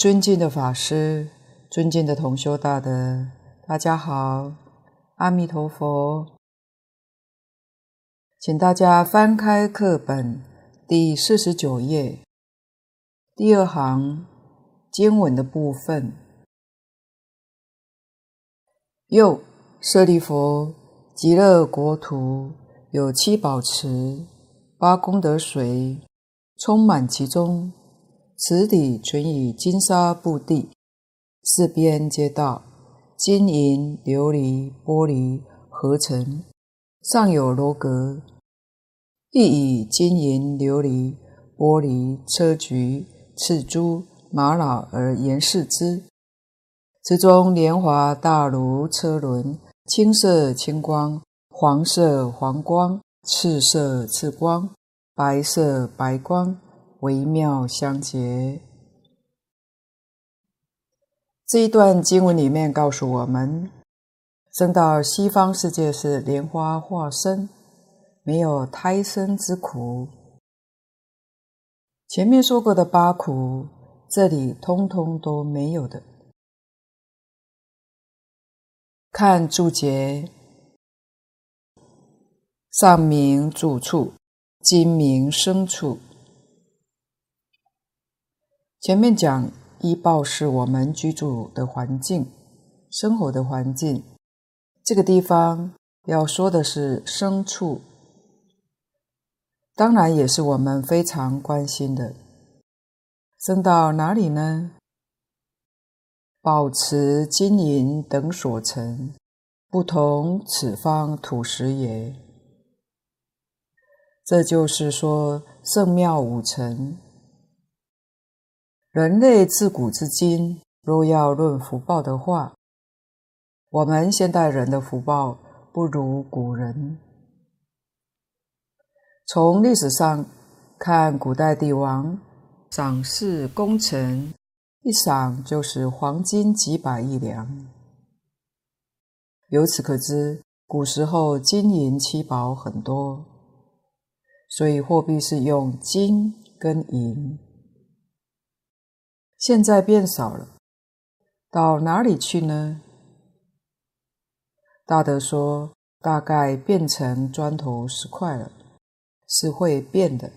尊敬的法师、尊敬的同修大德，大家好，阿弥陀佛。请大家翻开课本第四十九页，第二行经文的部分。又舍利弗，极乐国土有七宝池，八功德水充满其中。池底存以金沙布地，四边皆道，金银琉璃玻璃合成，上有楼阁，亦以金银琉璃玻璃车磲赤珠玛瑙而严饰之。池中莲华大如车轮，青色青光，黄色黄光，赤色赤光，白色白光。微妙相结。这一段经文里面告诉我们，生到西方世界是莲花化身，没有胎生之苦。前面说过的八苦，这里通通都没有的。看注解，上名住处，今名生处。前面讲依报是我们居住的环境，生活的环境。这个地方要说的是牲畜，当然也是我们非常关心的。生到哪里呢？宝池金银等所成，不同此方土石也。这就是说圣妙五尘。人类自古至今，若要论福报的话，我们现代人的福报不如古人。从历史上看，古代帝王赏赐功臣，一赏就是黄金几百亿两。由此可知，古时候金银七宝很多，所以货币是用金跟银。现在变少了，到哪里去呢？大德说，大概变成砖头石块了，是会变的。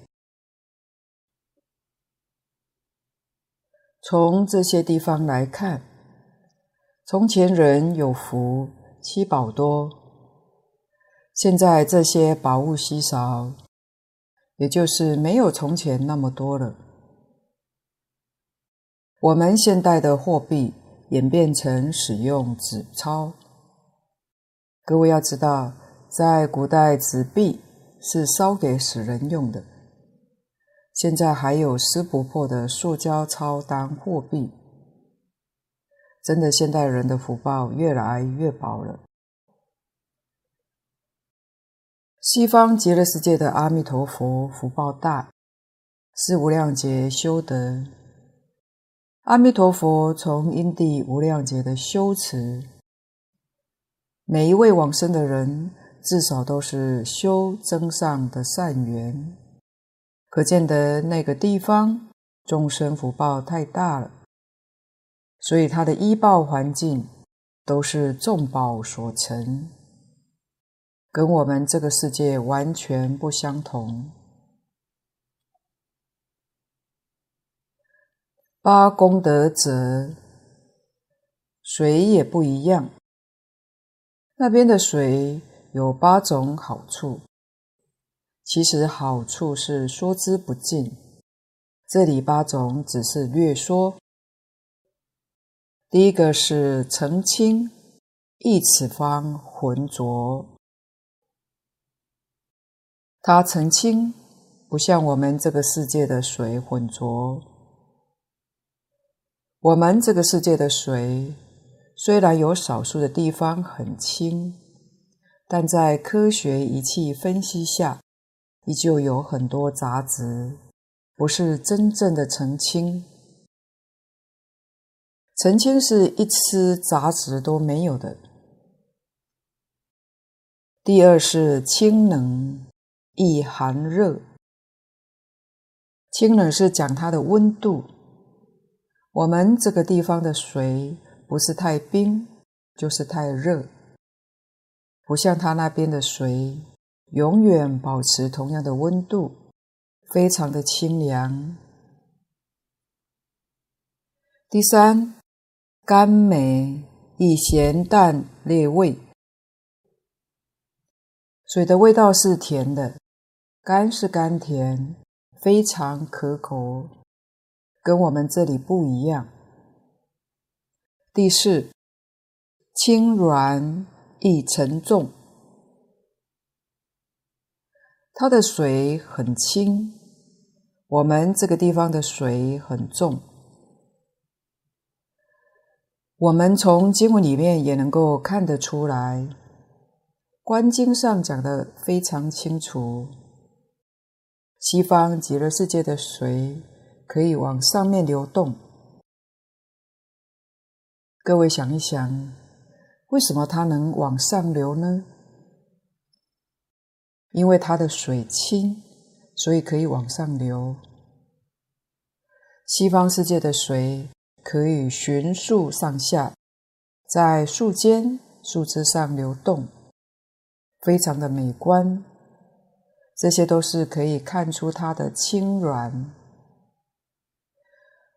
从这些地方来看，从前人有福，七宝多，现在这些宝物稀少，也就是没有从前那么多了。我们现代的货币演变成使用纸钞。各位要知道，在古代纸币是烧给死人用的，现在还有撕不破的塑胶钞当货币。真的，现代人的福报越来越薄了。西方极乐世界的阿弥陀佛福报大，是无量劫修得。阿弥陀佛从因地无量劫的修持，每一位往生的人至少都是修增上的善缘，可见得那个地方众生福报太大了，所以他的依报环境都是众宝所成，跟我们这个世界完全不相同。八功德者，水也不一样。那边的水有八种好处，其实好处是说之不尽。这里八种只是略说。第一个是澄清，一此方浑浊。它澄清，不像我们这个世界的水浑浊。我们这个世界的水，虽然有少数的地方很清，但在科学仪器分析下，依旧有很多杂质，不是真正的澄清。澄清是一丝杂质都没有的。第二是清冷，易寒热。清冷是讲它的温度。我们这个地方的水不是太冰，就是太热，不像他那边的水，永远保持同样的温度，非常的清凉。第三，甘美，以咸淡列味。水的味道是甜的，甘是甘甜，非常可口，跟我们这里不一样。第四，轻软，易沉重。它的水很轻，我们这个地方的水很重。我们从经文里面也能够看得出来，《观经》上讲得非常清楚。西方极乐世界的水可以往上面流动。各位想一想，为什么它能往上流呢？因为它的水轻，所以可以往上流。西方世界的水。可以循树上下，在树间、树枝上流动，非常的美观。这些都是可以看出它的轻软。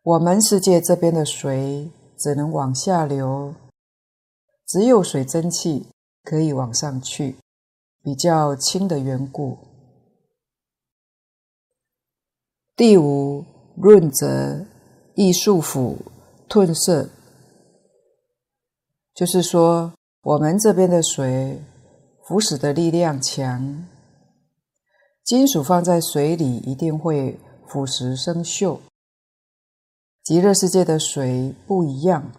我们世界这边的水只能往下流，只有水蒸气可以往上去，比较轻的缘故。第五，润泽，易束缚。褪色，就是说，我们这边的水腐蚀的力量强，金属放在水里一定会腐蚀生锈。极乐世界的水不一样，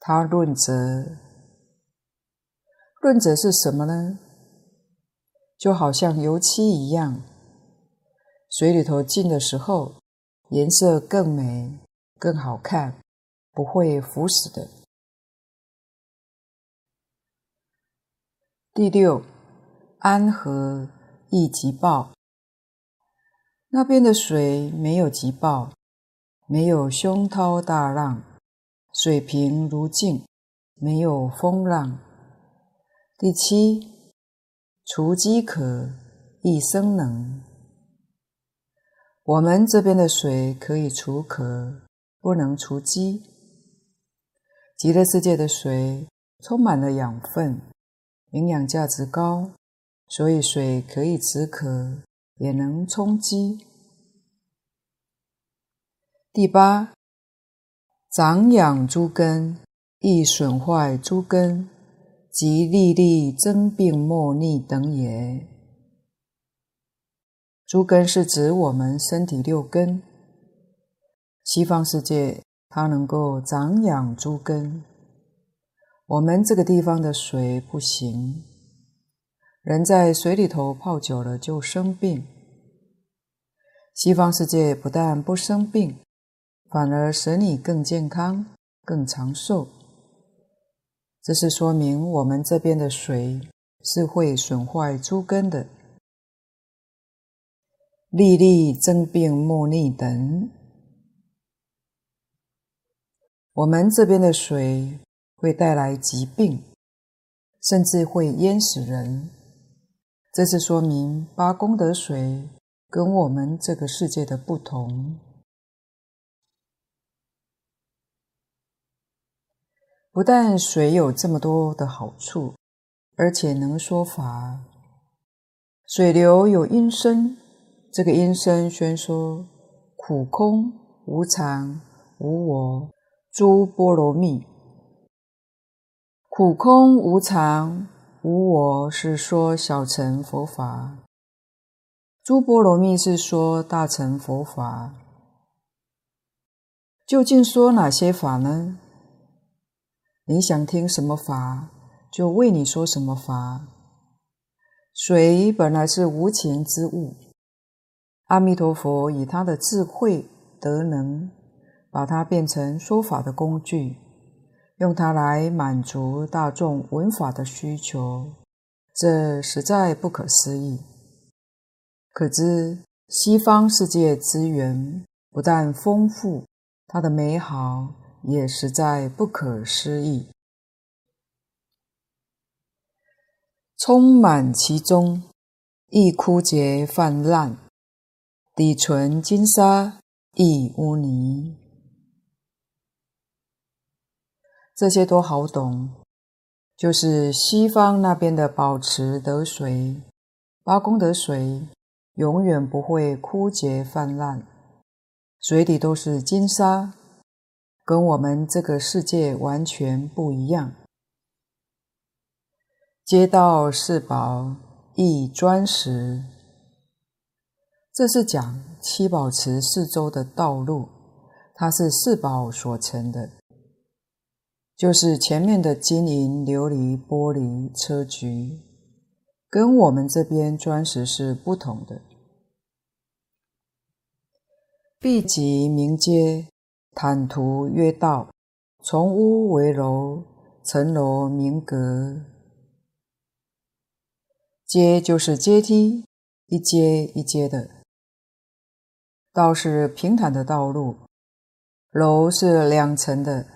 它润泽。润泽是什么呢？就好像油漆一样，水里头浸的时候，颜色更美。更好看，不会腐蚀的。第六，安和，易急暴。那边的水没有急暴，没有凶涛大浪，水平如镜，没有风浪。第七，除饥渴，益生能。我们这边的水可以除渴。不能除饥。极乐世界的水充满了养分，营养价值高，所以水可以止渴，也能充饥。第八，长养诸根，易损坏诸根，即历历增病莫逆等也。诸根是指我们身体六根。西方世界，它能够长养诸根，我们这个地方的水不行。人在水里头泡久了就生病。西方世界不但不生病，反而使你更健康、更长寿。这是说明我们这边的水是会损坏猪根的，历历增病莫逆等。我们这边的水会带来疾病，甚至会淹死人。这是说明八功德水跟我们这个世界的不同。不但水有这么多的好处，而且能说法。水流有音声，这个音声宣说苦空无常无我。诸波罗蜜，苦空无常无我是说小乘佛法，诸波罗蜜是说大乘佛法。究竟说哪些法呢？你想听什么法，就为你说什么法。水本来是无情之物，阿弥陀佛以他的智慧德能。把它变成说法的工具，用它来满足大众闻法的需求，这实在不可思议。可知西方世界资源不但丰富，它的美好也实在不可思议。充满其中，亦枯竭泛滥；底存金沙，亦污泥。这些都好懂，就是西方那边的宝池得水，八功德水，永远不会枯竭泛滥，水底都是金沙，跟我们这个世界完全不一样。街道四宝亦砖石，这是讲七宝池四周的道路，它是四宝所成的，就是前面的金银琉璃玻璃硨磲，跟我们这边砖石是不同的。壁极名街，坦途曰道，从屋为楼，层楼名阁。阶就是阶梯，一阶一阶的；道是平坦的道路，楼是两层的，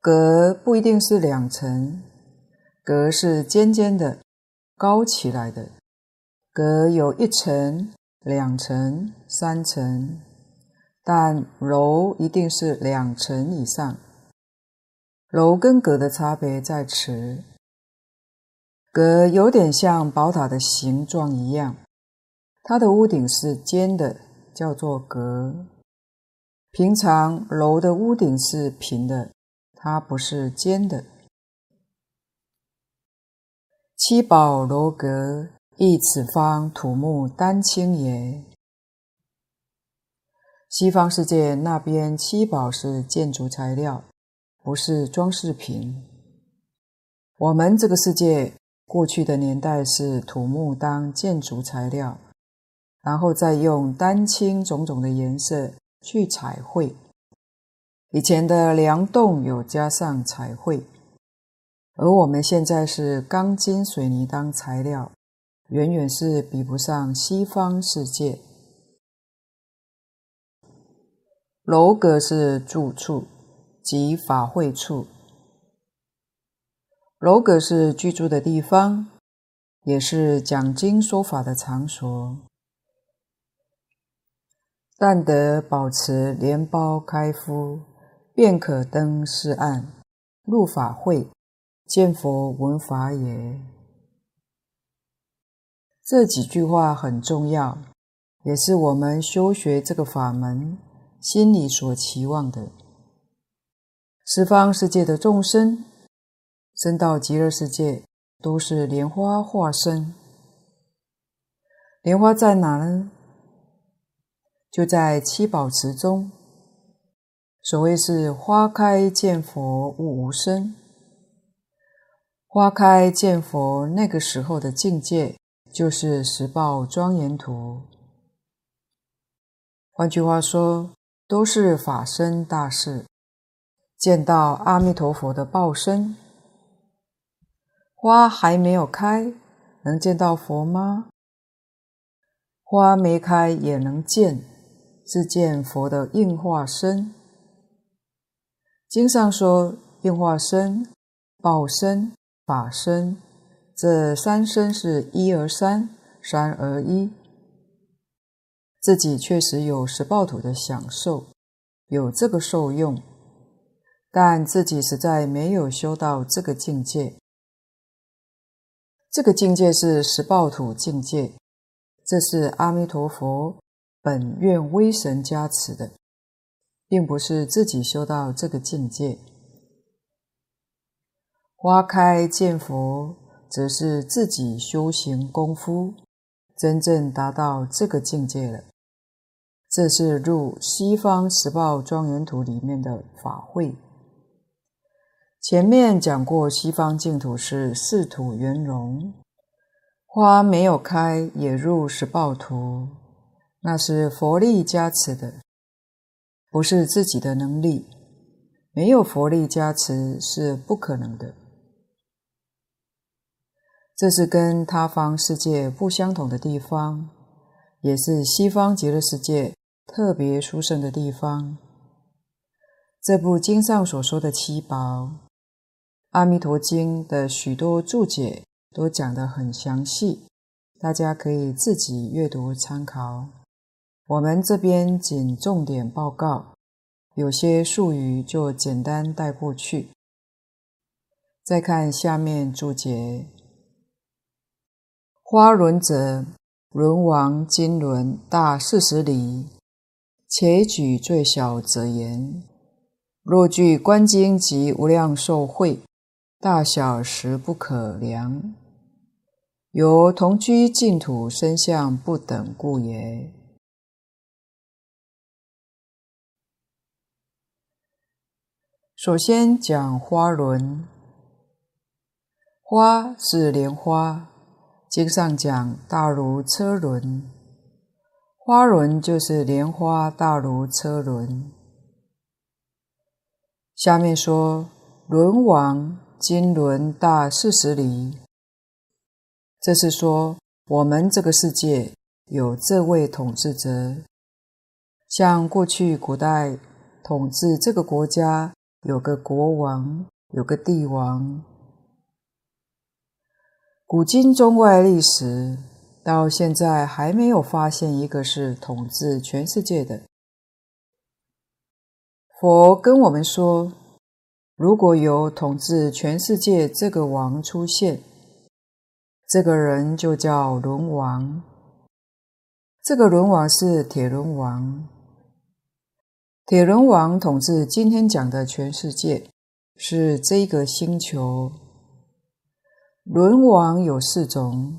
阁不一定是两层，阁是尖尖的、高起来的。阁有一层、两层、三层，但楼一定是两层以上。楼跟阁的差别在此。阁有点像宝塔的形状一样，它的屋顶是尖的，叫做阁。平常楼的屋顶是平的，它不是尖的。七宝楼阁，亦此方土木丹青也。西方世界那边七宝是建筑材料，不是装饰品。我们这个世界。过去的年代是土木当建筑材料，然后再用丹青种种的颜色去彩绘。以前的梁栋有加上彩绘，而我们现在是钢筋水泥当材料，远远是比不上西方世界。楼阁是住处，即法会处。楼阁是居住的地方，也是讲经说法的场所。但得保持莲苞开敷，便可登寺岸，入法会，见佛闻法也。这几句话很重要，也是我们修学这个法门心里所期望的。十方世界的众生。生到极乐世界都是莲花化身。莲花在哪呢？就在七宝池中。所谓是花开见佛悟无生。花开见佛那个时候的境界，就是十报庄严图。换句话说，都是法身大事，见到阿弥陀佛的报身。花还没有开，能见到佛吗？花没开也能见，是见佛的应化身。经上说，应化身、报身、法身，这三身是一而三，三而一。自己确实有十报土的享受，有这个受用，但自己实在没有修到这个境界。这个境界是十报土境界，这是阿弥陀佛本愿威神加持的，并不是自己修到这个境界。花开见佛，则是自己修行功夫，真正达到这个境界了。这是入西方十报庄严图里面的法会。前面讲过，西方净土是四土圆融，花没有开也入十报土，那是佛力加持的，不是自己的能力。没有佛力加持是不可能的。这是跟他方世界不相同的地方，也是西方极乐世界特别殊胜的地方。这部经上所说的七宝，《阿弥陀经》的许多注解都讲得很详细，大家可以自己阅读参考。我们这边仅重点报告，有些术语就简单带过去。再看下面注解：花轮者，轮王金轮大四十里，且举最小者言。若具观经及无量寿会，大小实不可量，由同居净土身相不等故也。首先讲花轮，花是莲花，经上讲大如车轮，花轮就是莲花大如车轮。下面说，轮王金轮大四十里，这是说我们这个世界有这位统治者，像过去古代统治这个国家有个国王，有个帝王。古今中外历史到现在还没有发现一个是统治全世界的。佛跟我们说，如果有统治全世界这个王出现，这个人就叫轮王。这个轮王是铁轮王。铁轮王统治今天讲的全世界，是这个星球。轮王有四种，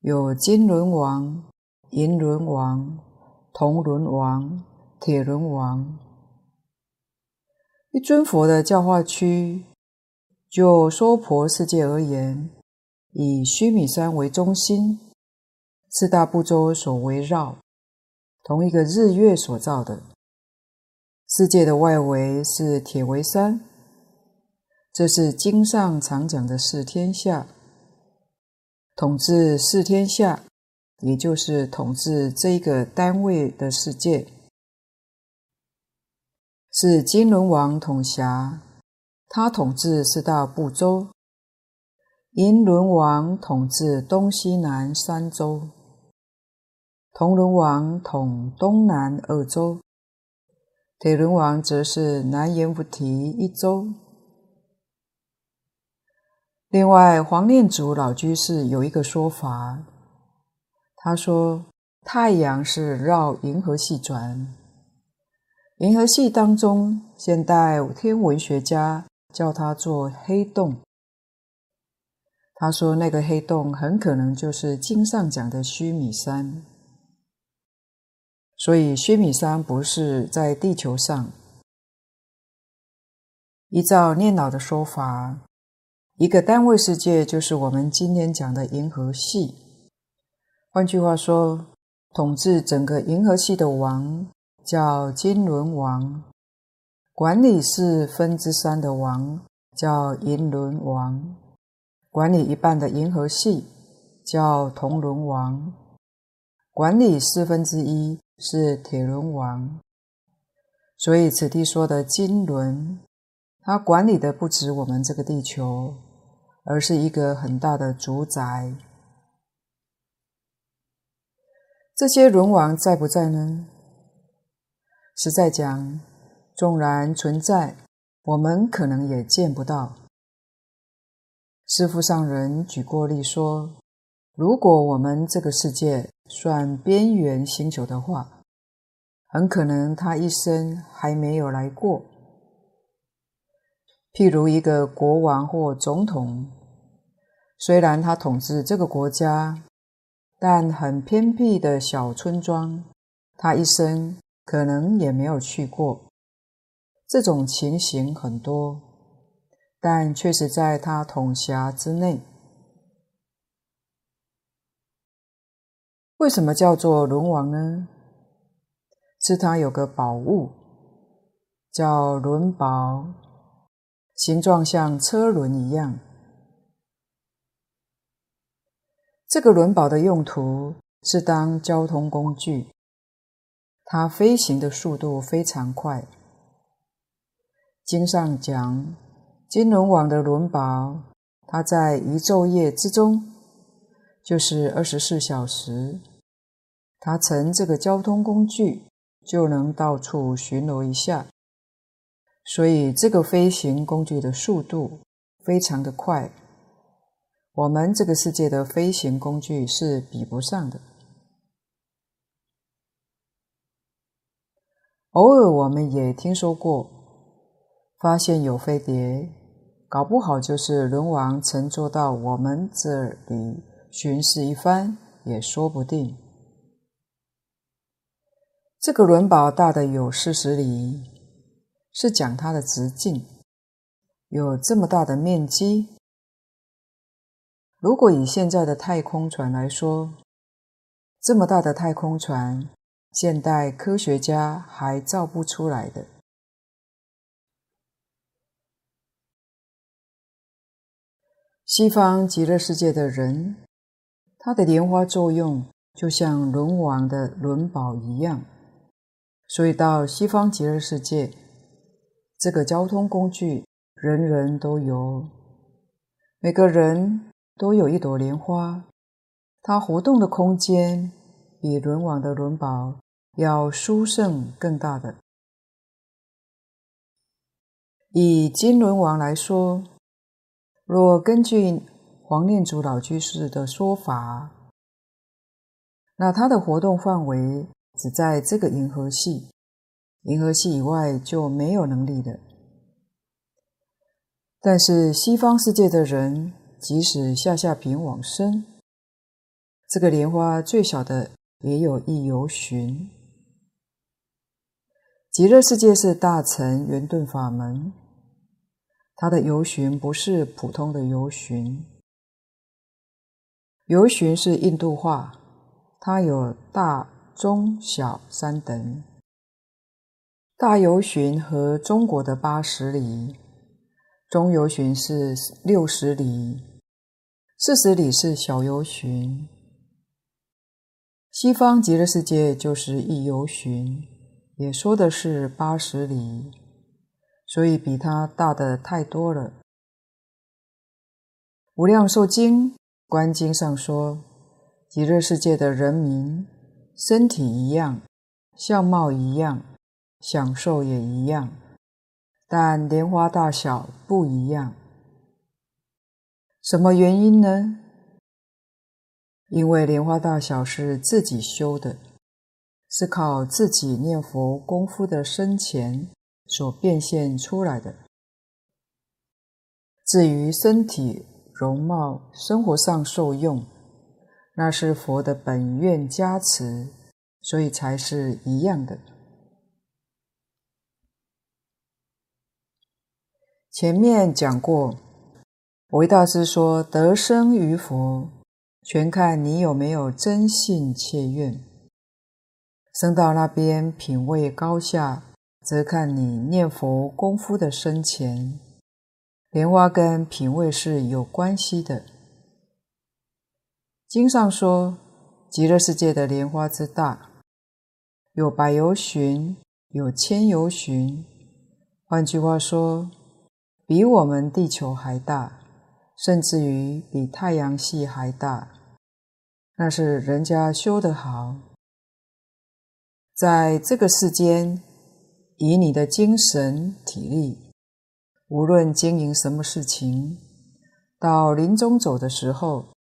有金轮王、银轮王、铜轮王、铁轮王。一尊佛的教化区，就娑婆世界而言，以须弥山为中心，四大部洲所围绕，同一个日月所造的世界的外围是铁围山，这是经上常讲的四天下，统治四天下，也就是统治这个单位的世界。是金轮王统辖，他统治四大部洲；银轮王统治东西南三洲；铜轮王统东南二洲；铁轮王则是南阎浮提一洲。另外，黄念祖老居士有一个说法，他说太阳是绕银河系转。银河系当中，现代天文学家叫它做黑洞。他说，那个黑洞很可能就是经上讲的须弥山。所以，须弥山不是在地球上。依照念老的说法，一个单位世界就是我们今天讲的银河系。换句话说，统治整个银河系的王。叫金轮王，管理四分之三的王叫银轮王，管理一半的银河系叫铜轮王，管理四分之一是铁轮王。所以此地说的金轮，它管理的不止我们这个地球，而是一个很大的主宰。这些轮王在不在呢？实在讲，纵然存在，我们可能也见不到。师父上人举过例说，如果我们这个世界算边缘星球的话，很可能他一生还没有来过。譬如一个国王或总统，虽然他统治这个国家，但很偏僻的小村庄，他一生。可能也没有去过，这种情形很多，但确实在他统辖之内。为什么叫做轮王呢？是他有个宝物，叫轮宝，形状像车轮一样。这个轮宝的用途是当交通工具。它飞行的速度非常快，经上讲，金轮王的轮宝，它在一昼夜之中，就是二十四小时，它乘这个交通工具，就能到处巡逻一下。所以，这个飞行工具的速度非常的快，我们这个世界的飞行工具是比不上的。偶尔我们也听说过，发现有飞碟，搞不好就是轮王乘坐到我们这里巡视一番，也说不定。这个轮宝大的有四十里，是讲它的直径，有这么大的面积。如果以现在的太空船来说，这么大的太空船，现代科学家还造不出来的。西方极乐世界的人，他的莲花作用就像轮王的轮宝一样，所以到西方极乐世界，这个交通工具人人都有，每个人都有一朵莲花，它活动的空间。比轮王的轮宝要殊胜更大的。以金轮王来说，若根据黄念祖老居士的说法，那它的活动范围只在这个银河系，银河系以外就没有能力的。但是西方世界的人，即使下下品往生，这个莲花最小的。也有一由旬。极乐世界是大乘圆顿法门，它的由旬不是普通的由旬。由旬是印度话，它有大、中、小三等。大游巡和中国的八十里，中游巡是六十里，四十里是小游巡。西方极乐世界就是一游巡，也说的是八十里，所以比它大的太多了。无量寿经观经上说，极乐世界的人民身体一样，相貌一样，享受也一样，但莲花大小不一样。什么原因呢？因为莲花大小是自己修的，是靠自己念佛功夫的深浅所变现出来的。至于身体容貌、生活上受用，那是佛的本愿加持，所以才是一样的。前面讲过，维大师说得生于佛。全看你有没有真信切愿，生到那边品位高下，则看你念佛功夫的深浅。莲花跟品位是有关系的。经上说，极乐世界的莲花之大，有百由旬，有千由旬。换句话说，比我们地球还大。甚至于比太阳系还大，那是人家修得好。在这个世间，以你的精神体力，无论经营什么事情，到临终走的时候，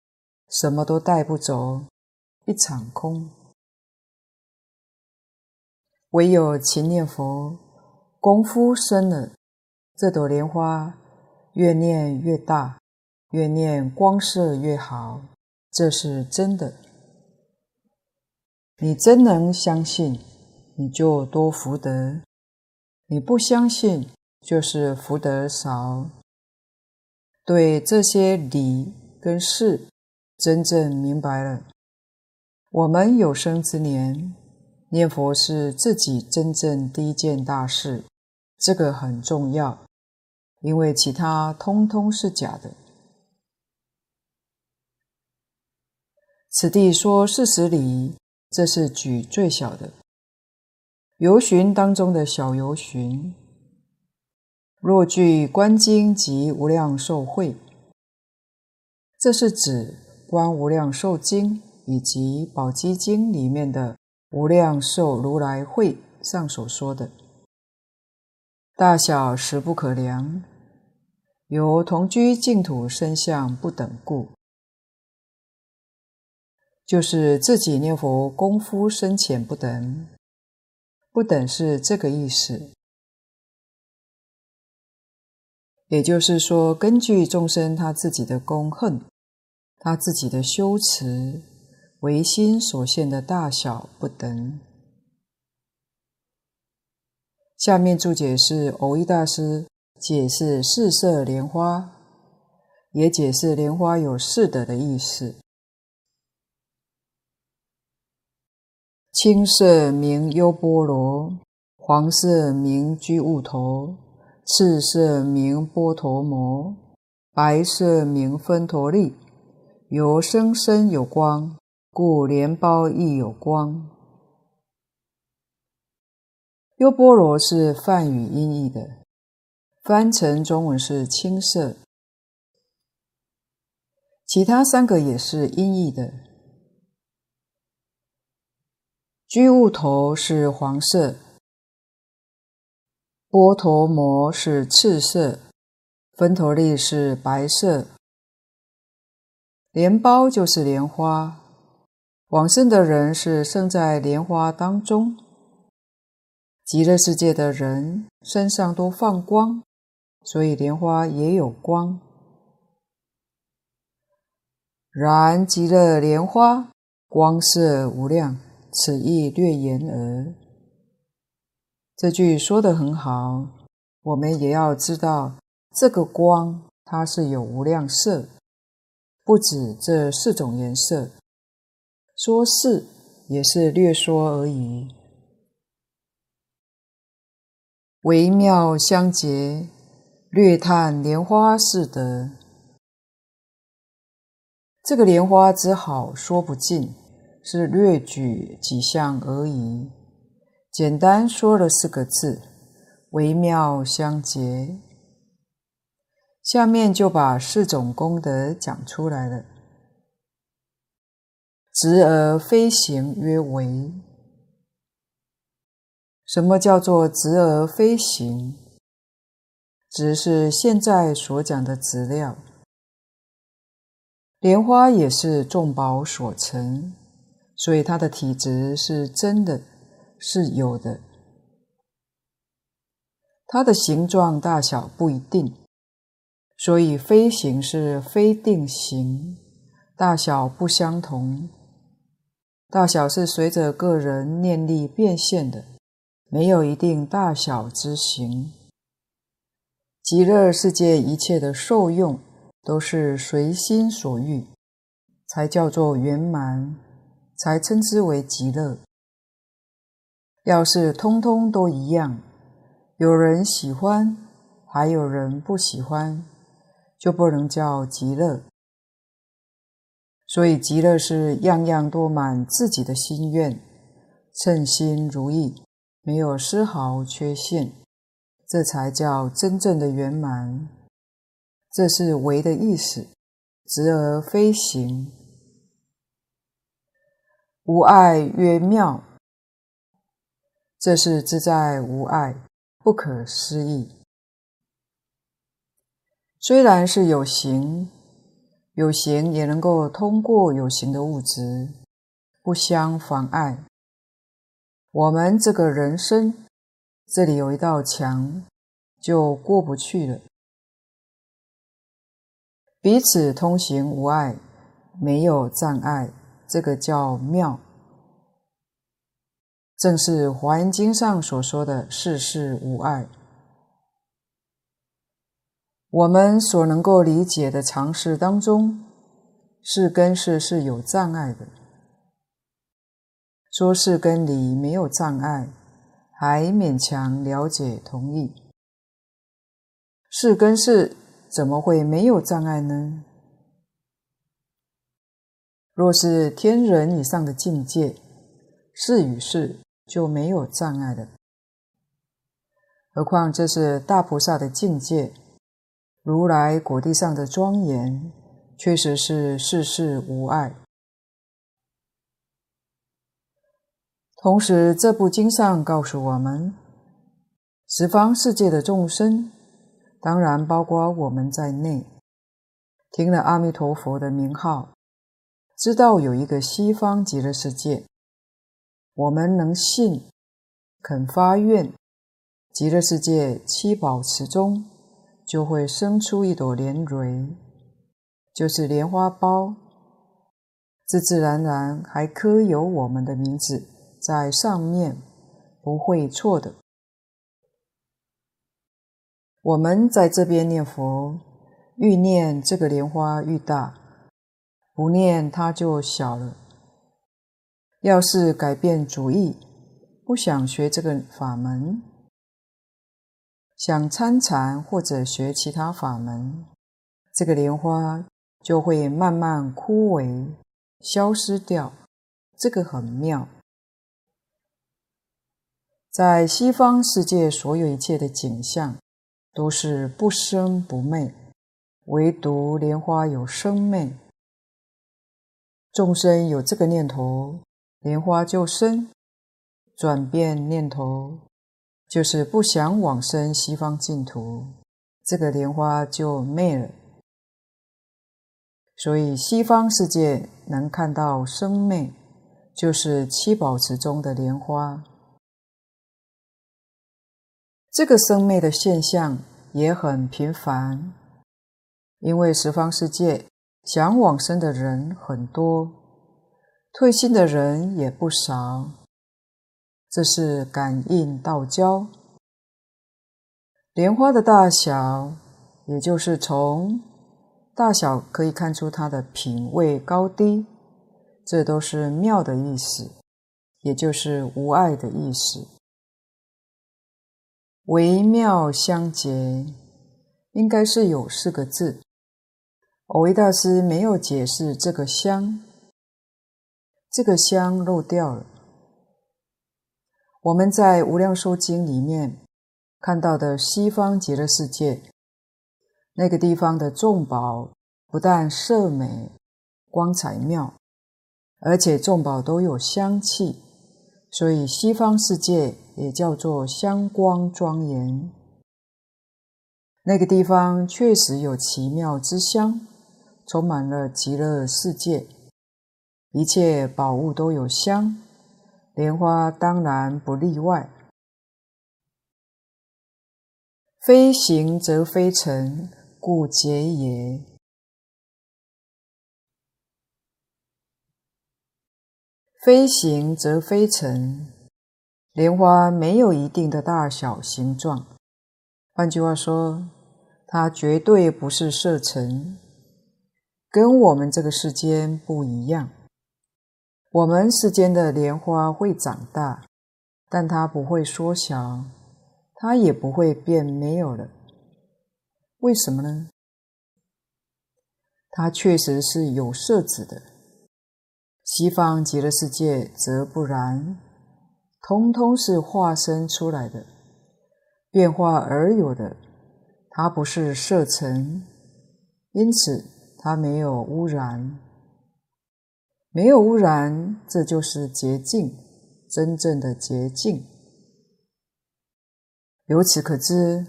什么都带不走，一场空。唯有勤念佛，功夫深了，这朵莲花越念越大。越念光色越好，这是真的。你真能相信，你就多福德；你不相信，就是福德少。对这些理跟事真正明白了，我们有生之年念佛是自己真正第一件大事，这个很重要，因为其他通通是假的。此地说四十里，这是举最小的游巡当中的小游巡。若据《观经》及《无量寿会》，这是指《观无量寿经》以及《宝积经》里面的无量寿如来会上所说的，大小实不可量，由同居净土身相不等故，就是自己念佛功夫深浅不等，不等是这个意思。也就是说，根据众生他自己的功恨，他自己的修持，唯心所现的大小不等。下面注解是藕益大师解释四色莲花，也解释莲花有四德的意思。青色名优波罗，黄色名居物头。赤色名波陀摩，白色名分陀利。由生生有光，故莲苞亦有光。优波罗是梵语音译的，翻成中文是青色。其他三个也是音译的。居物头是黄色。波陀摩是赤色，分陀利是白色，莲苞就是莲花。往生的人是生在莲花当中。极乐世界的人身上都放光，所以莲花也有光。然极乐莲花光色无量，此意略言耳。这句说得很好，我们也要知道这个光它是有无量色，不止这四种颜色。说是也是略说而已。微妙相结，略叹莲花四德。这个莲花之好说不尽，是略举几项而已。简单说了四个字：微妙相结。下面就把四种功德讲出来了。直而非行曰为。什么叫做直而非行？只是现在所讲的质料。莲花也是众宝所成，所以它的体质是真的。是有的，它的形状大小不一定，所以飞行是非定形，大小不相同。大小是随着个人念力变现的，没有一定大小之形。极乐世界一切的受用都是随心所欲，才叫做圆满，才称之为极乐。要是通通都一样，有人喜欢，还有人不喜欢，就不能叫极乐。所以极乐是样样都满自己的心愿，称心如意，没有丝毫缺陷，这才叫真正的圆满。这是为的意思，直而非行，无爱曰妙。这是自在无碍，不可思议。虽然是有形，有形也能够通过有形的物质，不相妨碍。我们这个人生，这里有一道墙，就过不去了。彼此通行无碍，没有障碍，这个叫妙。正是《华严经》上所说的世事无碍。我们所能够理解的常识当中，事跟事是有障碍的。说事跟理没有障碍，还勉强了解同意。是跟是怎么会没有障碍呢？若是天人以上的境界，是与是。就没有障碍了，何况这是大菩萨的境界，如来果地上的庄严，确实是世事无碍。同时，这部经上告诉我们，十方世界的众生，当然包括我们在内，听了阿弥陀佛的名号，知道有一个西方极乐世界，我们能信，肯发愿。极乐世界七宝池中，就会生出一朵莲蕊，就是莲花苞，自自然然还刻有我们的名字在上面，不会错的。我们在这边念佛，愈念这个莲花愈大，不念它就小了。要是改变主意，不想学这个法门。想参禅或者学其他法门，这个莲花就会慢慢枯萎、消失掉。这个很妙。在西方世界，所有一切的景象都是不生不灭，唯独莲花有生灭。众生有这个念头，莲花就生；转变念头。就是不想往生西方净土，这个莲花就灭了。所以西方世界能看到生灭，就是七宝池中的莲花。这个生灭的现象也很频繁，因为十方世界想往生的人很多，退心的人也不少。这是感应道交，莲花的大小，也就是从大小可以看出它的品位高低，这都是妙的意思，也就是无碍的意思。微妙相结，应该是有四个字。蕅益大师没有解释这个相，这个相漏掉了。我们在《无量寿经》里面看到的西方极乐世界，那个地方的众宝不但色美、光彩妙，而且众宝都有香气，所以西方世界也叫做香光庄严。那个地方确实有奇妙之香，充满了极乐世界，一切宝物都有香。莲花当然不例外，非行则非成，故结也。非行则非成，莲花没有一定的大小形状。换句话说，它绝对不是色尘，跟我们这个世间不一样。我们世间的莲花会长大，但它不会缩小，它也不会变没有了。为什么呢？它确实是有色子的。西方极乐世界则不然，通通是化身出来的，变化而有的。它不是色尘，因此它没有污染。没有污染，这就是洁净，真正的洁净。由此可知，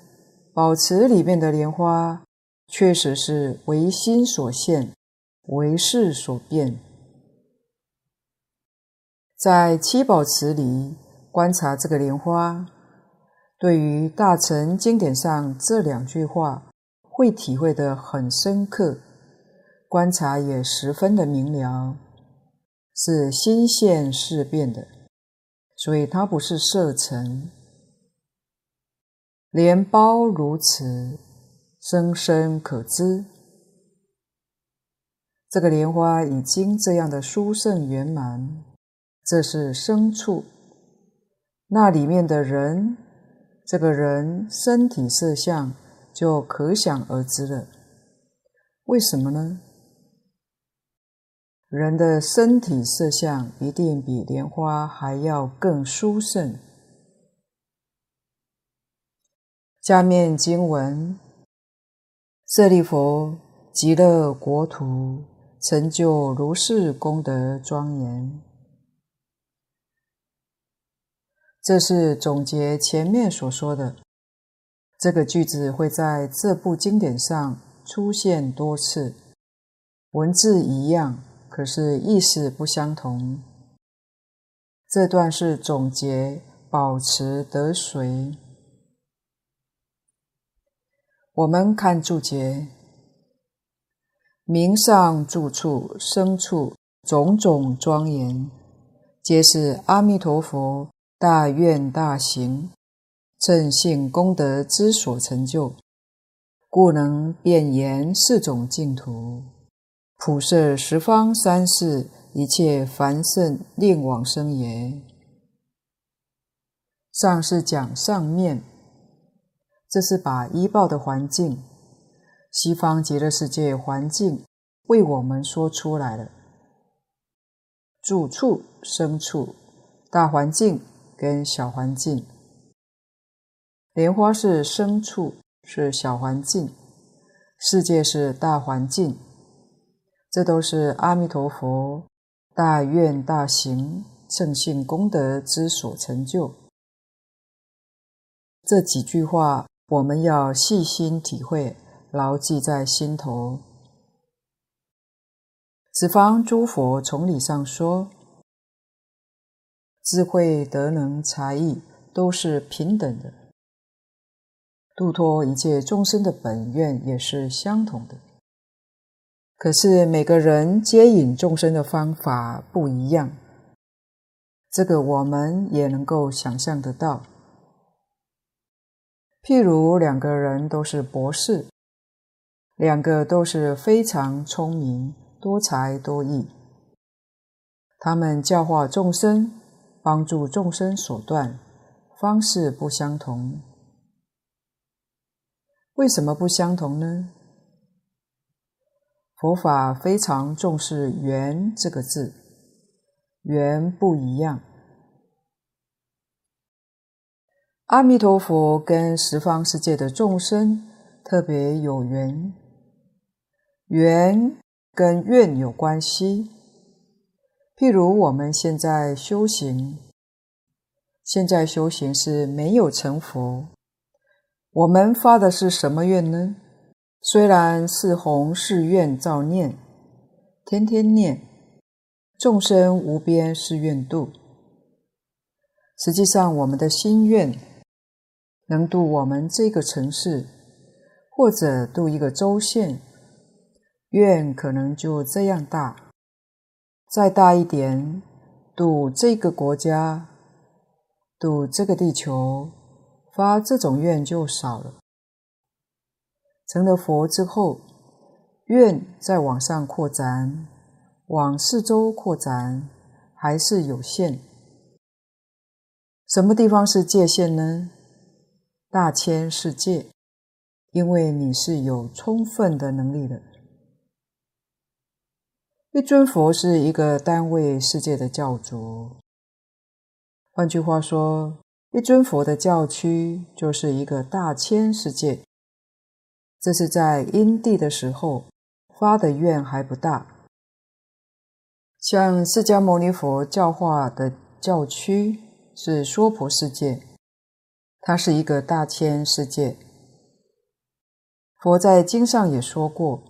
宝池里面的莲花确实是唯心所现，唯识所变。在七宝池里观察这个莲花，对于大乘经典上这两句话，会体会得很深刻，观察也十分的明了。是心现事变的，所以它不是色尘。莲苞如此，生生可知。这个莲花已经这样的殊胜圆满，这是生处。那里面的人，这个人身体色相就可想而知了。为什么呢？人的身体色相一定比莲花还要更殊胜。下面经文：舍利弗，极乐国土成就如是功德庄严。这是总结前面所说的。这个句子会在这部经典上出现多次，文字一样，可是意思不相同。这段是总结，保持得随。我们看注解：名上住处、生处种种庄严，皆是阿弥陀佛大愿大行。正信功德之所成就，故能遍延四种净土，普摄十方三世一切凡圣令往生也。上是讲上面，这是把依报的环境，西方极乐世界环境为我们说出来了。住处、生处、大环境跟小环境。莲花是生处，是小环境；世界是大环境。这都是阿弥陀佛大愿大行、正信功德之所成就。这几句话我们要细心体会，牢记在心头。此方诸佛从理上说，智慧、德能、才艺都是平等的。度脱一切众生的本愿也是相同的，可是每个人接引众生的方法不一样，这个我们也能够想象得到。譬如两个人都是博士，两个都是非常聪明、多才多艺，他们教化众生、帮助众生手段方式不相同。为什么不相同呢？佛法非常重视“缘”这个字，缘不一样。阿弥陀佛跟十方世界的众生特别有缘，缘跟愿有关系。譬如我们现在修行，现在修行是没有成佛。我们发的是什么愿呢？虽然是弘誓愿造念，天天念，众生无边誓愿度。实际上，我们的心愿能度我们这个城市，或者度一个州县，愿可能就这样大。再大一点，赌这个国家，赌这个地球。发这种愿就少了。成了佛之后，愿再往上扩展，往四周扩展，还是有限。什么地方是界限呢？大千世界，因为你是有充分的能力的。一尊佛是一个单位世界的教主。换句话说。一尊佛的教区就是一个大千世界，这是在因地的时候发的愿还不大。像释迦牟尼佛教化的教区是娑婆世界，它是一个大千世界。佛在经上也说过，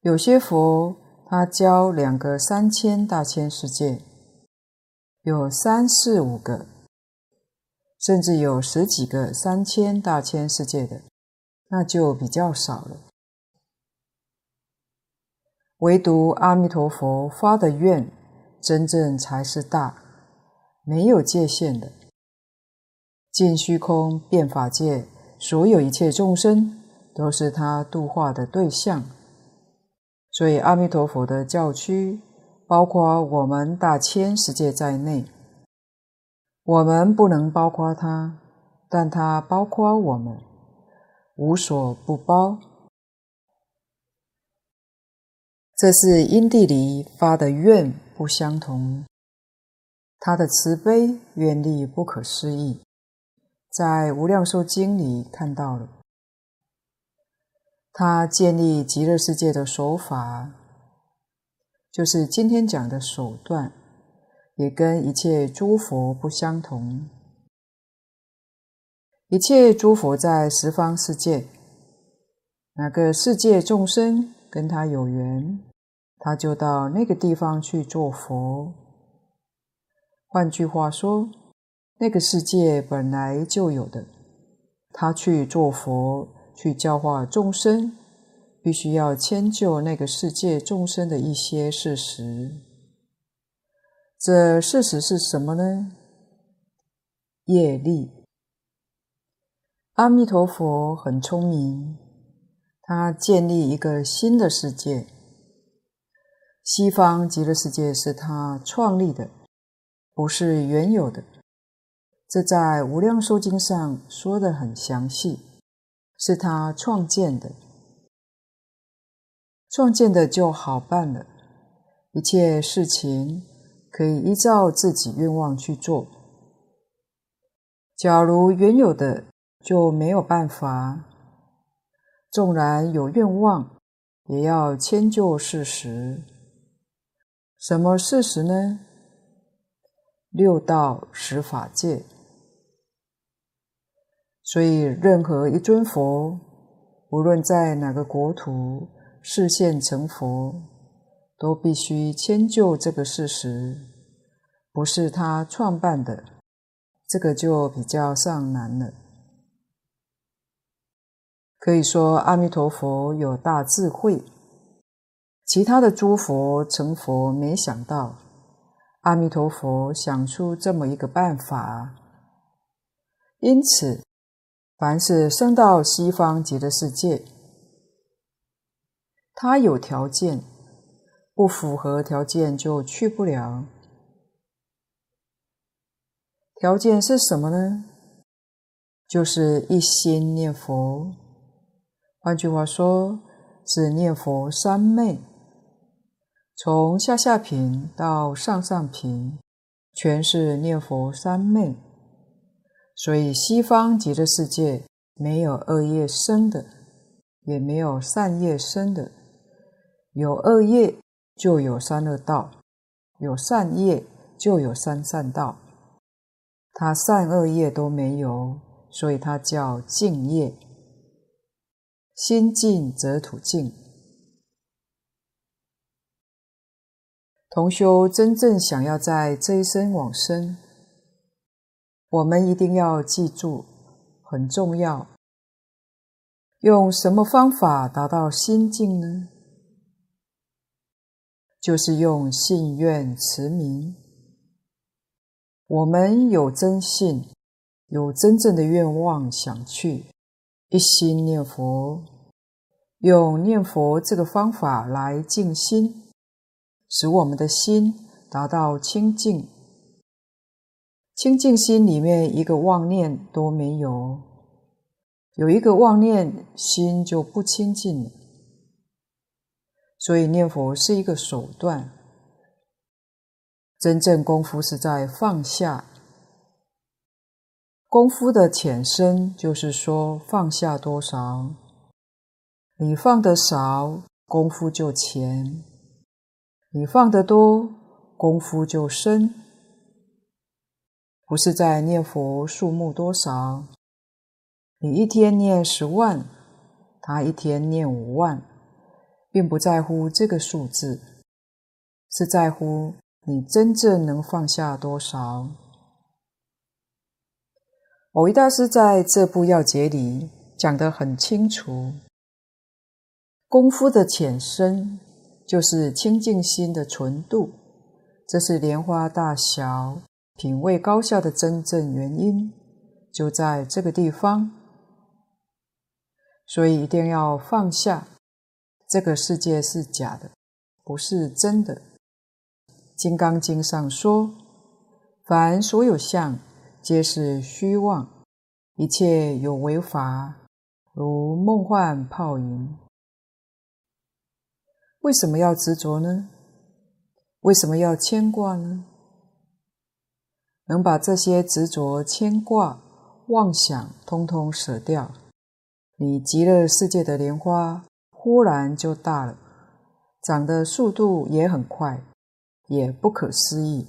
有些佛他教两个三千大千世界，有三四五个。甚至有十几个三千大千世界的，那就比较少了。唯独阿弥陀佛发的愿，真正才是大，没有界限的。尽虚空遍法界，所有一切众生都是他度化的对象。所以阿弥陀佛的教区，包括我们大千世界在内。我们不能包括他，但他包括我们，无所不包。这是因地里发的愿不相同，他的慈悲愿力不可思议，在《无量寿经》里看到了，他建立极乐世界的手法，就是今天讲的手段，也跟一切诸佛不相同。一切诸佛在十方世界，哪个世界众生跟他有缘，他就到那个地方去做佛。换句话说，那个世界本来就有的，他去做佛，去教化众生，必须要迁就那个世界众生的一些事实。这事实是什么呢？业力。阿弥陀佛很聪明，他建立一个新的世界。西方极乐世界是他创立的，不是原有的。这在《无量寿经》上说的很详细，是他创建的。创建的就好办了，一切事情可以依照自己愿望去做。假如原有的，就没有办法。纵然有愿望，也要迁就事实。什么事实呢？六道十法界。所以，任何一尊佛，无论在哪个国土示现成佛，都必须迁就这个事实，不是他创办的，这个就比较上难了。可以说，阿弥陀佛有大智慧，其他的诸佛成佛没想到，阿弥陀佛想出这么一个办法。因此，凡是生到西方极乐世界，他有条件，不符合条件就去不了。条件是什么呢？就是一心念佛。换句话说，是念佛三昧，从下下品到上上品，全是念佛三昧。所以西方极乐世界没有恶业生的，也没有善业生的。有恶业就有三恶道，有善业就有三善道。他善恶业都没有，所以他叫净业。心净则土净。同修真正想要在这一生往生，我们一定要记住，很重要。用什么方法达到心净呢？就是用信愿持名。我们有真信，有真正的愿望想去。一心念佛，用念佛这个方法来静心，使我们的心达到清净。清净心里面一个妄念都没有，有一个妄念，心就不清净了。所以念佛是一个手段，真正功夫是在放下。功夫的浅深，就是说放下多少，你放得少，功夫就浅；你放得多，功夫就深。不是在念佛数目多少，你一天念十万，他一天念五万，并不在乎这个数字，是在乎你真正能放下多少。蕅益大师在这部要解里讲得很清楚，功夫的浅深就是清净心的纯度，这是莲花大小、品味高下的真正原因，就在这个地方。所以一定要放下，这个世界是假的，不是真的。《金刚经》上说，凡所有相。皆是虚妄，一切有为法，如梦幻泡影。为什么要执着呢？为什么要牵挂呢？能把这些执着牵挂妄想通通舍掉，你极乐世界的莲花忽然就大了，长的速度也很快，也不可思议。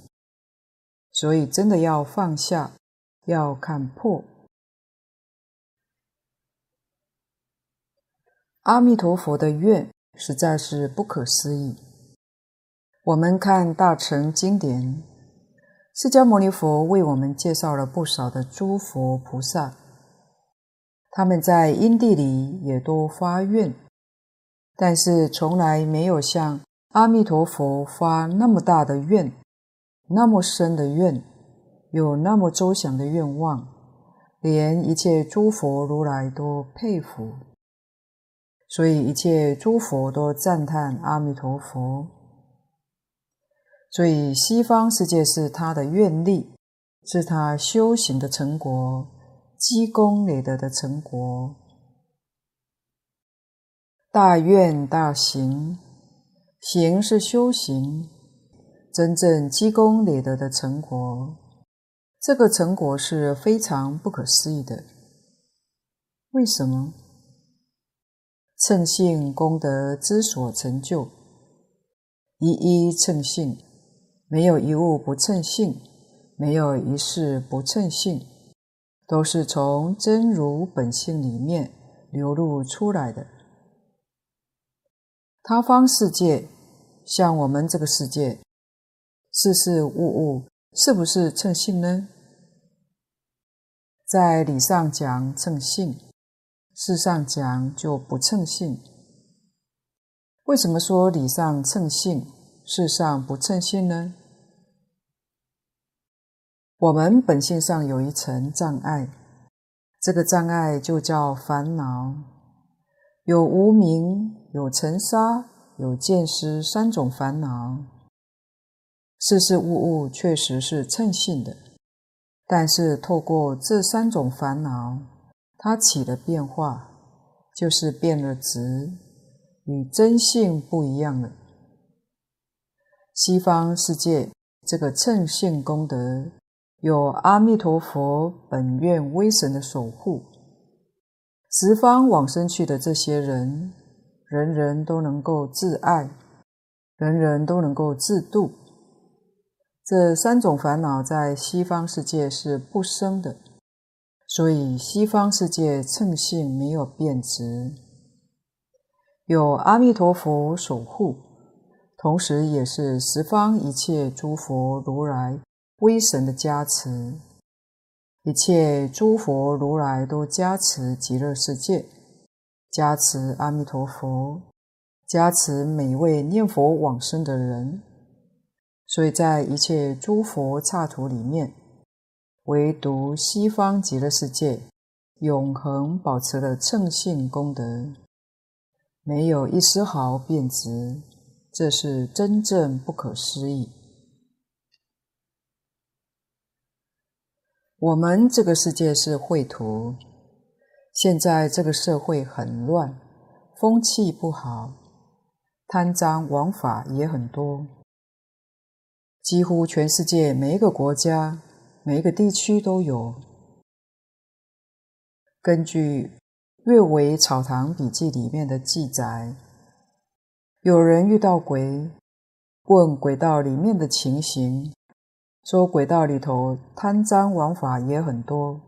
所以真的要放下，要看破。阿弥陀佛的愿实在是不可思议。我们看大乘经典，释迦牟尼佛为我们介绍了不少的诸佛菩萨，他们在因地里也都发愿，但是从来没有像阿弥陀佛发那么大的愿。那么深的愿，有那么周详的愿望，连一切诸佛如来都佩服，所以一切诸佛都赞叹阿弥陀佛。所以西方世界是他的愿力，是他修行的成果，积功累德的成果。大愿大行，行是修行。真正积功累德的成果，这个成果是非常不可思议的。为什么？称性功德之所成就，一一称性，没有一物不称性，没有一事不称性，都是从真如本性里面流露出来的。他方世界，像我们这个世界。事事物物是不是称性呢？在理上讲称性，事上讲就不称性。为什么说理上称性，事上不称性呢？我们本性上有一层障碍，这个障碍就叫烦恼，有无明、有尘沙、有见思三种烦恼。事事物物确实是称性的，但是透过这三种烦恼，它起了变化，就是变了质，与真性不一样了。西方世界这个称性功德，有阿弥陀佛本愿威神的守护，十方往生去的这些人，人人都能够自爱，人人都能够自度。这三种烦恼在西方世界是不生的，所以西方世界称性没有变质，有阿弥陀佛守护，同时也是十方一切诸佛如来。威神的加持，一切诸佛如来都加持极乐世界，加持阿弥陀佛，加持每位念佛往生的人。所以在一切诸佛刹土里面，唯独西方极乐世界永恒保持了称性功德，没有一丝毫变质，这是真正不可思议。我们这个世界是秽土，现在这个社会很乱，风气不好，贪赃枉法也很多。几乎全世界每一个国家、每一个地区都有。根据《阅微草堂笔记》里面的记载，有人遇到鬼，问鬼道里面的情形，说轨道里头贪赃枉法也很多。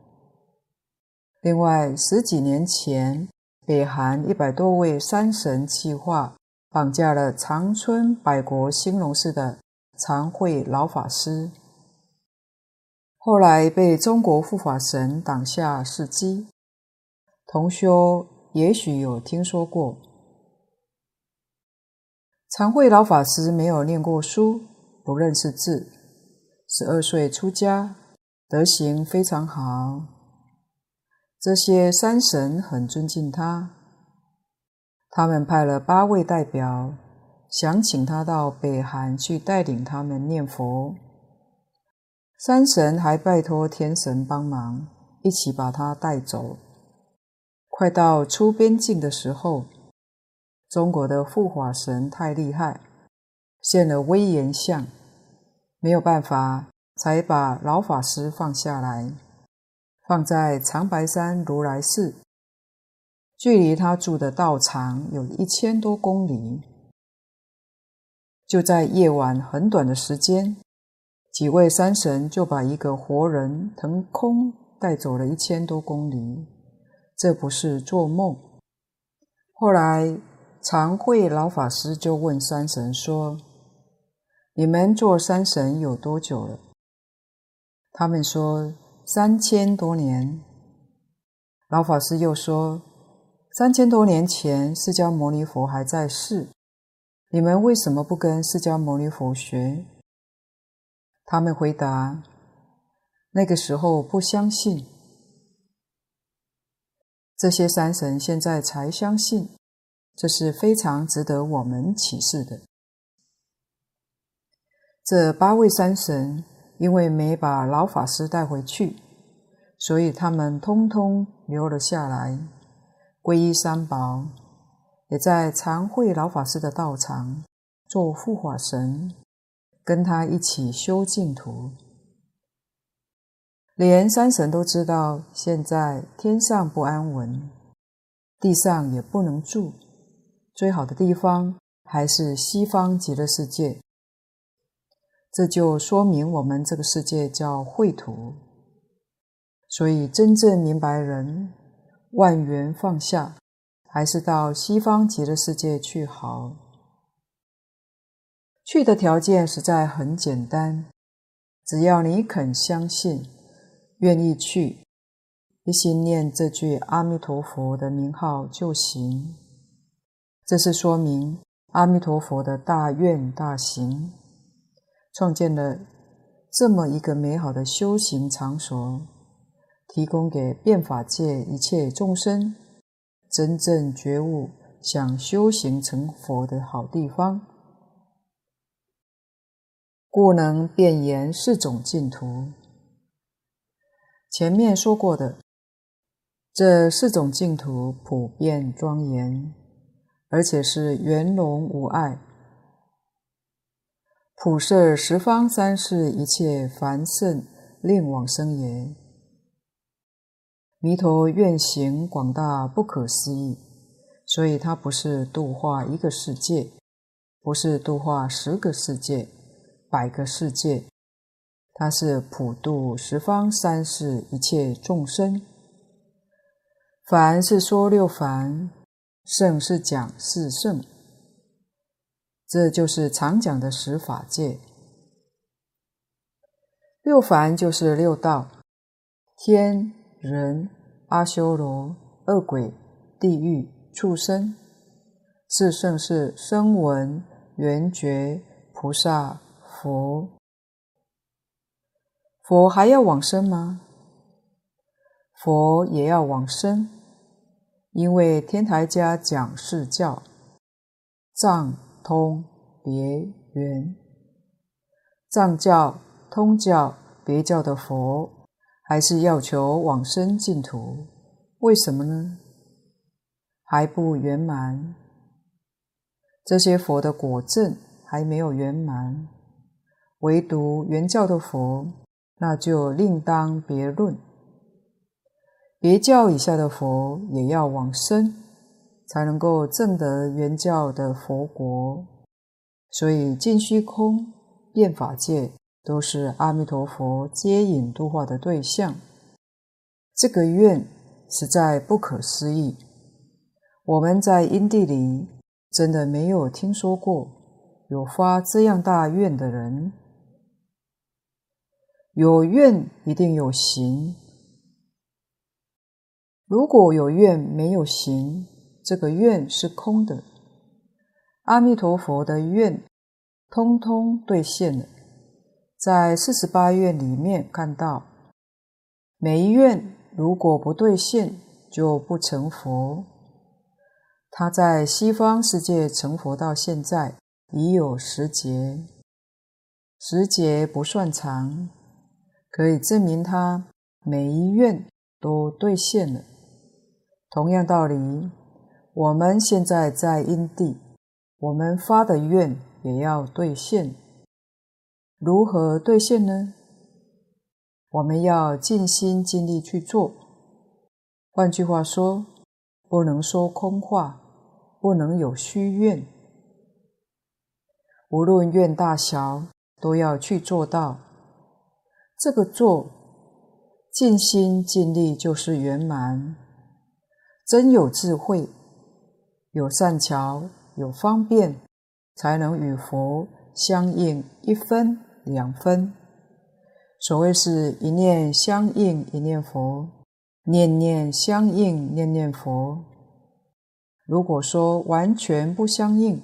另外，十几年前，北韩一百多位山神计划绑架了长春百国兴隆寺的常慧老法师后来被中国护法神挡下事迹。同修也许有听说过，常慧老法师没有念过书，不认识字，十二岁出家，德行非常好。这些山神很尊敬他，他们派了八位代表。想请他到北韩去带领他们念佛，山神还拜托天神帮忙，一起把他带走。快到出边境的时候，中国的护法神太厉害，现了威严相，没有办法，才把老法师放下来。放在长白山如来寺，距离他住的道场有一千多公里。就在夜晚很短的时间，几位山神就把一个活人腾空带走了一千多公里，这不是做梦。后来常慧老法师就问山神说：“你们做山神有多久了？”他们说：“三千多年。”老法师又说：“三千多年前，释迦牟尼佛还在世。”你们为什么不跟释迦牟尼佛学？他们回答：那个时候不相信。这些山神现在才相信，这是非常值得我们启示的。这八位山神因为没把老法师带回去，所以他们通通留了下来，皈依三宝。也在常会老法师的道场做护法神，跟他一起修净土。连山神都知道，现在天上不安稳，地上也不能住，最好的地方还是西方极乐世界。这就说明我们这个世界叫秽土。所以真正明白人，万缘放下。还是到西方极乐世界去好。去的条件实在很简单，只要你肯相信，愿意去，一心念这句阿弥陀佛的名号就行。这是说明阿弥陀佛的大愿大行，创建了这么一个美好的修行场所，提供给变法界一切众生。真正觉悟、想修行成佛的好地方，故能遍延四种净土。前面说过的，这四种净土普遍庄严，而且是圆融无碍，普摄十方三世一切凡圣令往生也。弥陀愿行广大不可思议，所以它不是度化一个世界，不是度化十个世界、百个世界，它是普度十方三世一切众生。凡是说六凡，圣是讲四圣，这就是常讲的十法界。六凡就是六道，天。人、阿修罗、恶鬼、地狱、畜生，四圣是声闻、缘觉、菩萨、佛。佛还要往生吗？佛也要往生，因为天台家讲是教：藏、通、别、圆。藏教、通教、别教的佛。还是要求往生净土，为什么呢？还不圆满，这些佛的果证还没有圆满，唯独圆教的佛，那就另当别论。别教以下的佛也要往生，才能够证得圆教的佛国。所以尽虚空遍法界。都是阿弥陀佛接引度化的对象，这个愿实在不可思议。我们在因地里真的没有听说过有发这样大愿的人。有愿一定有行，如果有愿没有行，这个愿是空的。阿弥陀佛的愿通通兑现了。在四十八愿里面看到，每一愿如果不兑现，就不成佛。他在西方世界成佛到现在已有十劫，十劫不算长，可以证明他每一愿都兑现了。同样道理，我们现在在因地，我们发的愿也要兑现。如何兑现呢？我们要尽心尽力去做。换句话说，不能说空话，不能有虚愿。无论愿大小，都要去做到。这个做，尽心尽力就是圆满。真有智慧，有善巧，有方便，才能与佛相应一分两分。所谓是一念相应一念佛，念念相应念念佛。如果说完全不相应，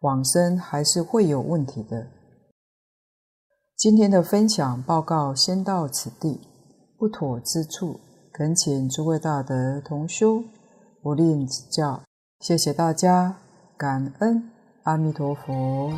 往生还是会有问题的。今天的分享报告先到此地，不妥之处，恳请诸位大德同修不吝指教。谢谢大家，感恩阿弥陀佛。